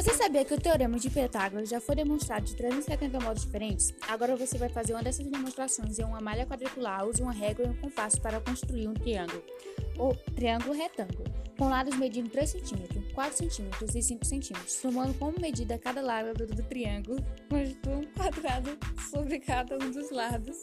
Você sabia que o teorema de Pitágoras já foi demonstrado de 370 modos diferentes? Agora você vai fazer uma dessas demonstrações em uma malha quadricular, use uma régua e um compasso para construir um triângulo, ou triângulo retângulo, com lados medindo 3 cm, 4 cm e 5 cm, somando como medida cada lado do triângulo, constitui um quadrado sobre cada um dos lados.